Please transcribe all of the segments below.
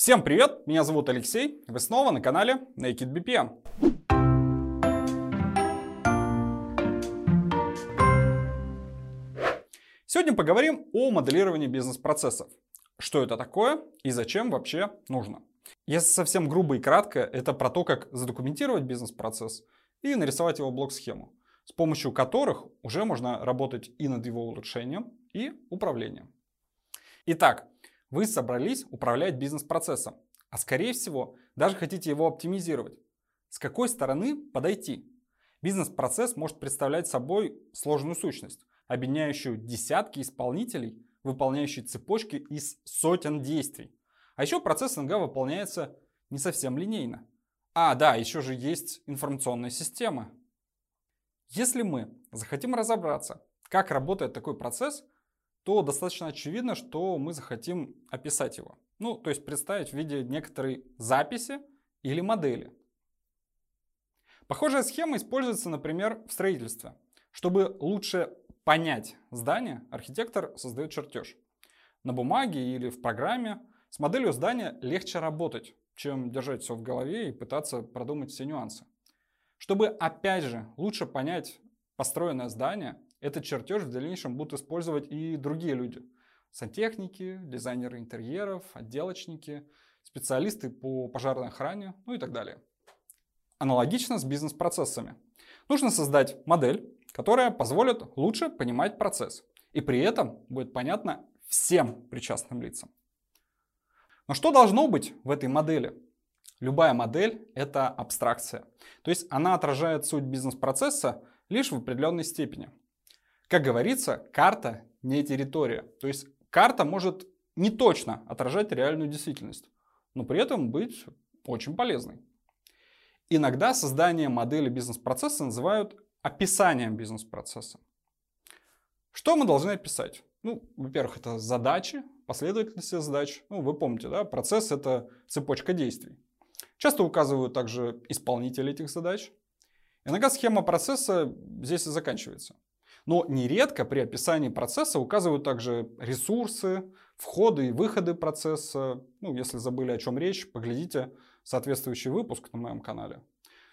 Всем привет, меня зовут Алексей, вы снова на канале Naked BPM. Сегодня поговорим о моделировании бизнес-процессов. Что это такое и зачем вообще нужно. Если совсем грубо и кратко, это про то, как задокументировать бизнес-процесс и нарисовать его блок-схему, с помощью которых уже можно работать и над его улучшением, и управлением. Итак, вы собрались управлять бизнес-процессом, а скорее всего даже хотите его оптимизировать. С какой стороны подойти? Бизнес-процесс может представлять собой сложную сущность, объединяющую десятки исполнителей, выполняющие цепочки из сотен действий. А еще процесс НГ выполняется не совсем линейно. А, да, еще же есть информационная система. Если мы захотим разобраться, как работает такой процесс – то достаточно очевидно, что мы захотим описать его. Ну, то есть представить в виде некоторой записи или модели. Похожая схема используется, например, в строительстве. Чтобы лучше понять здание, архитектор создает чертеж. На бумаге или в программе с моделью здания легче работать, чем держать все в голове и пытаться продумать все нюансы. Чтобы, опять же, лучше понять построенное здание, этот чертеж в дальнейшем будут использовать и другие люди. Сантехники, дизайнеры интерьеров, отделочники, специалисты по пожарной охране, ну и так далее. Аналогично с бизнес-процессами. Нужно создать модель, которая позволит лучше понимать процесс. И при этом будет понятно всем причастным лицам. Но что должно быть в этой модели? Любая модель – это абстракция. То есть она отражает суть бизнес-процесса лишь в определенной степени. Как говорится, карта не территория. То есть карта может не точно отражать реальную действительность, но при этом быть очень полезной. Иногда создание модели бизнес-процесса называют описанием бизнес-процесса. Что мы должны описать? Ну, во-первых, это задачи, последовательность задач. Ну, вы помните, да, процесс это цепочка действий. Часто указывают также исполнители этих задач. Иногда схема процесса здесь и заканчивается. Но нередко при описании процесса указывают также ресурсы, входы и выходы процесса. Ну, если забыли, о чем речь, поглядите соответствующий выпуск на моем канале.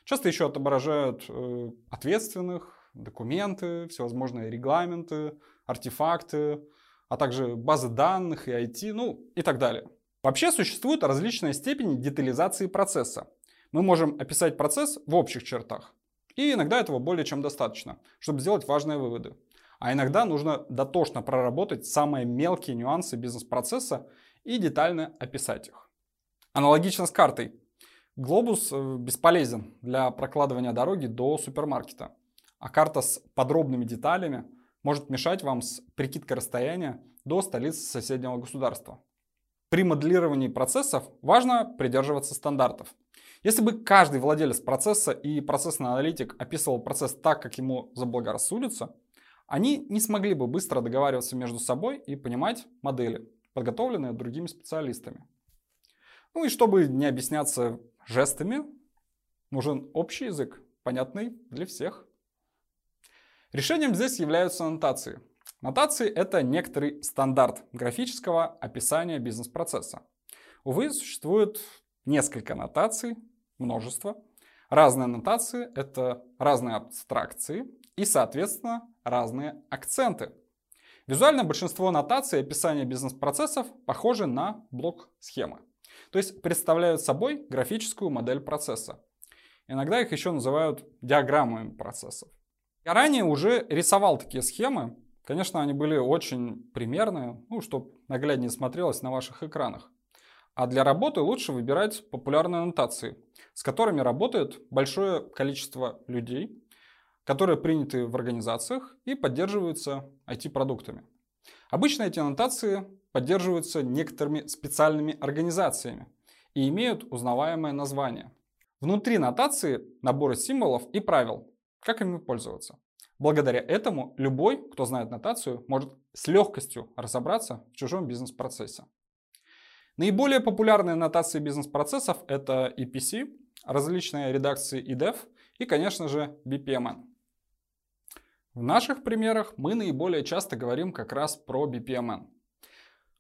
Часто еще отображают э, ответственных, документы, всевозможные регламенты, артефакты, а также базы данных и IT, ну и так далее. Вообще существуют различные степени детализации процесса. Мы можем описать процесс в общих чертах, и иногда этого более чем достаточно, чтобы сделать важные выводы. А иногда нужно дотошно проработать самые мелкие нюансы бизнес-процесса и детально описать их. Аналогично с картой. Глобус э, бесполезен для прокладывания дороги до супермаркета, а карта с подробными деталями может мешать вам с прикидкой расстояния до столицы соседнего государства. При моделировании процессов важно придерживаться стандартов – если бы каждый владелец процесса и процессный аналитик описывал процесс так, как ему заблагорассудится, они не смогли бы быстро договариваться между собой и понимать модели, подготовленные другими специалистами. Ну и чтобы не объясняться жестами, нужен общий язык, понятный для всех. Решением здесь являются аннотации. Нотации — это некоторый стандарт графического описания бизнес-процесса. Увы, существует несколько нотаций, множество. Разные аннотации — это разные абстракции и, соответственно, разные акценты. Визуально большинство аннотаций и описания бизнес-процессов похожи на блок-схемы. То есть представляют собой графическую модель процесса. Иногда их еще называют диаграммами процессов. Я ранее уже рисовал такие схемы. Конечно, они были очень примерные, ну, чтобы нагляднее смотрелось на ваших экранах. А для работы лучше выбирать популярные аннотации, с которыми работает большое количество людей, которые приняты в организациях и поддерживаются IT-продуктами. Обычно эти аннотации поддерживаются некоторыми специальными организациями и имеют узнаваемое название. Внутри нотации наборы символов и правил, как ими пользоваться. Благодаря этому любой, кто знает нотацию, может с легкостью разобраться в чужом бизнес-процессе. Наиболее популярные нотации бизнес-процессов это EPC, различные редакции EDEF и, конечно же, BPMN. В наших примерах мы наиболее часто говорим как раз про BPMN.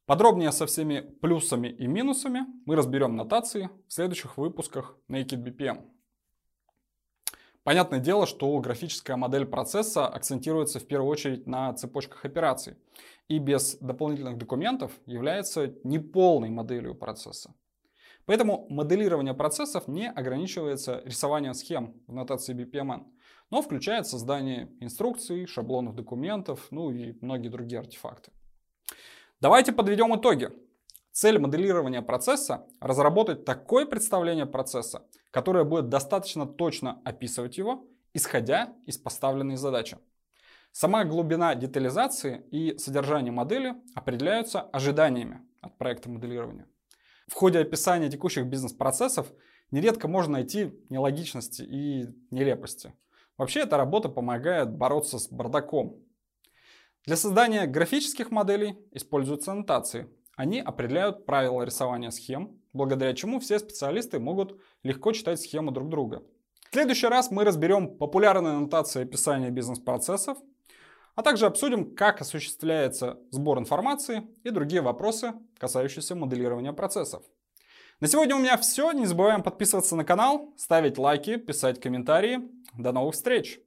Подробнее со всеми плюсами и минусами мы разберем нотации в следующих выпусках Naked BPM. Понятное дело, что графическая модель процесса акцентируется в первую очередь на цепочках операций и без дополнительных документов является неполной моделью процесса. Поэтому моделирование процессов не ограничивается рисованием схем в нотации BPMN, но включает создание инструкций, шаблонов документов, ну и многие другие артефакты. Давайте подведем итоги. Цель моделирования процесса – разработать такое представление процесса, которое будет достаточно точно описывать его, исходя из поставленной задачи. Сама глубина детализации и содержание модели определяются ожиданиями от проекта моделирования. В ходе описания текущих бизнес-процессов нередко можно найти нелогичности и нелепости. Вообще эта работа помогает бороться с бардаком. Для создания графических моделей используются аннотации, они определяют правила рисования схем, благодаря чему все специалисты могут легко читать схемы друг друга. В следующий раз мы разберем популярные аннотации описания бизнес-процессов, а также обсудим, как осуществляется сбор информации и другие вопросы, касающиеся моделирования процессов. На сегодня у меня все. Не забываем подписываться на канал, ставить лайки, писать комментарии. До новых встреч!